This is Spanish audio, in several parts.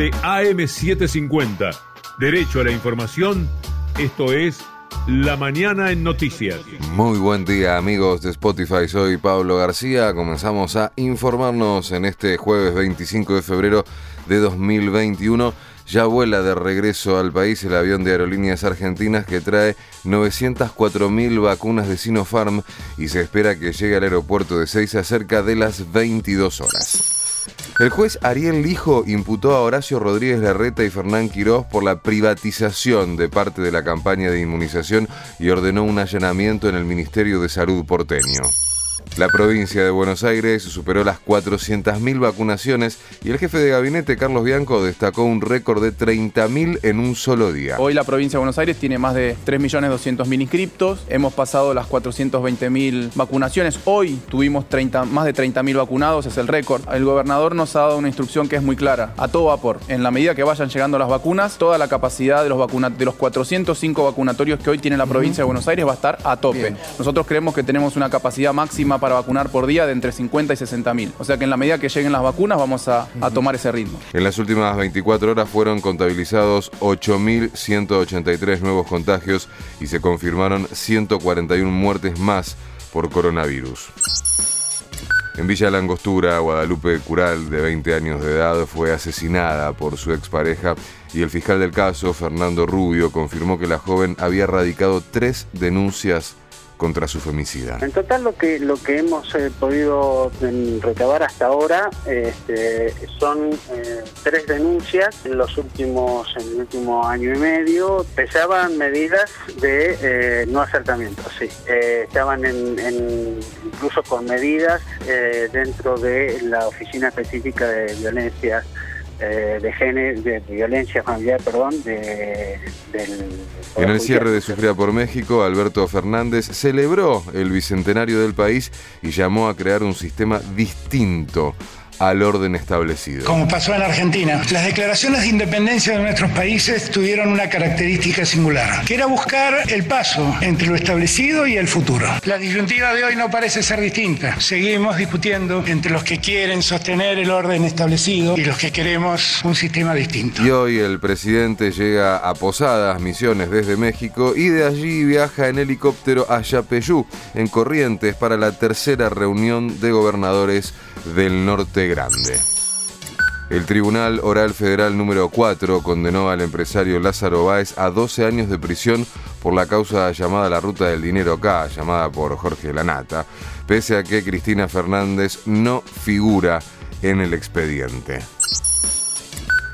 de AM750. Derecho a la información. Esto es La Mañana en Noticias. Muy buen día amigos de Spotify, soy Pablo García. Comenzamos a informarnos en este jueves 25 de febrero de 2021. Ya vuela de regreso al país el avión de aerolíneas argentinas que trae 904.000 vacunas de Sinopharm y se espera que llegue al aeropuerto de Seiza cerca de las 22 horas. El juez Ariel Lijo imputó a Horacio Rodríguez Larreta y Fernán Quirós por la privatización de parte de la campaña de inmunización y ordenó un allanamiento en el Ministerio de Salud porteño. La provincia de Buenos Aires superó las 400.000 vacunaciones y el jefe de gabinete, Carlos Bianco, destacó un récord de 30.000 en un solo día. Hoy la provincia de Buenos Aires tiene más de 3.200.000 inscriptos, hemos pasado las 420.000 vacunaciones, hoy tuvimos 30, más de 30.000 vacunados, es el récord. El gobernador nos ha dado una instrucción que es muy clara, a todo vapor. En la medida que vayan llegando las vacunas, toda la capacidad de los, vacuna de los 405 vacunatorios que hoy tiene la provincia de Buenos Aires va a estar a tope. Nosotros creemos que tenemos una capacidad máxima para vacunar por día de entre 50 y 60 mil. O sea que en la medida que lleguen las vacunas vamos a, a tomar ese ritmo. En las últimas 24 horas fueron contabilizados 8.183 nuevos contagios y se confirmaron 141 muertes más por coronavirus. En Villa Langostura, Guadalupe Cural, de 20 años de edad, fue asesinada por su expareja y el fiscal del caso, Fernando Rubio, confirmó que la joven había radicado tres denuncias contra su femicida. En total lo que lo que hemos eh, podido mm, recabar hasta ahora este, son eh, tres denuncias en los últimos en el último año y medio pesaban medidas de eh, no acertamiento, sí, estaban en, incluso con medidas dentro de la oficina específica de violencia eh, de género, de violencia familiar, perdón, de, del... En el cierre de Sufrida por México, Alberto Fernández celebró el bicentenario del país y llamó a crear un sistema distinto al orden establecido. Como pasó en Argentina, las declaraciones de independencia de nuestros países tuvieron una característica singular, que era buscar el paso entre lo establecido y el futuro. La disyuntiva de hoy no parece ser distinta. Seguimos discutiendo entre los que quieren sostener el orden establecido y los que queremos un sistema distinto. Y hoy el presidente llega a Posadas, Misiones, desde México, y de allí viaja en helicóptero a Yapeyú, en Corrientes, para la tercera reunión de gobernadores del norte grande. El Tribunal Oral Federal número 4 condenó al empresario Lázaro Báez a 12 años de prisión por la causa llamada la Ruta del Dinero K, llamada por Jorge Lanata, pese a que Cristina Fernández no figura en el expediente.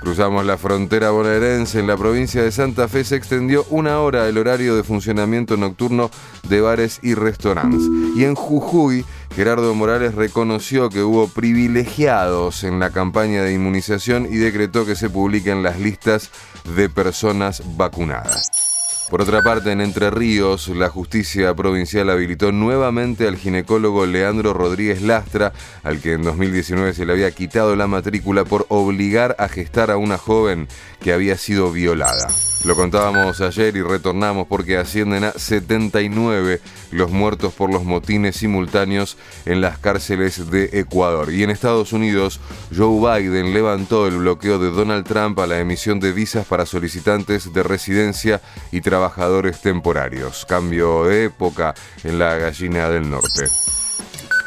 Cruzamos la frontera bonaerense. En la provincia de Santa Fe se extendió una hora el horario de funcionamiento nocturno de bares y restaurantes. Y en Jujuy, Gerardo Morales reconoció que hubo privilegiados en la campaña de inmunización y decretó que se publiquen las listas de personas vacunadas. Por otra parte, en Entre Ríos, la justicia provincial habilitó nuevamente al ginecólogo Leandro Rodríguez Lastra, al que en 2019 se le había quitado la matrícula por obligar a gestar a una joven que había sido violada. Lo contábamos ayer y retornamos porque ascienden a 79 los muertos por los motines simultáneos en las cárceles de Ecuador. Y en Estados Unidos, Joe Biden levantó el bloqueo de Donald Trump a la emisión de visas para solicitantes de residencia y trabajadores temporarios. Cambio de época en la gallina del norte.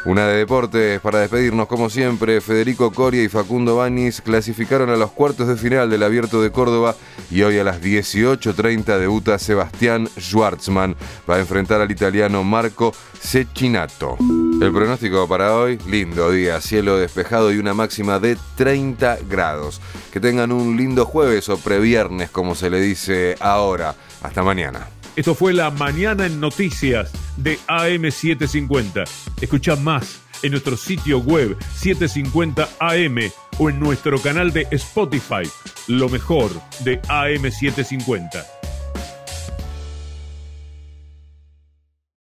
Una de deportes para despedirnos como siempre, Federico Coria y Facundo Banis clasificaron a los cuartos de final del Abierto de Córdoba y hoy a las 18.30 debuta Sebastián Schwartzman para enfrentar al italiano Marco Cecchinato. El pronóstico para hoy, lindo día, cielo despejado y una máxima de 30 grados. Que tengan un lindo jueves o previernes como se le dice ahora. Hasta mañana. Esto fue la mañana en noticias de AM750. Escucha más en nuestro sitio web 750am o en nuestro canal de Spotify, lo mejor de AM750.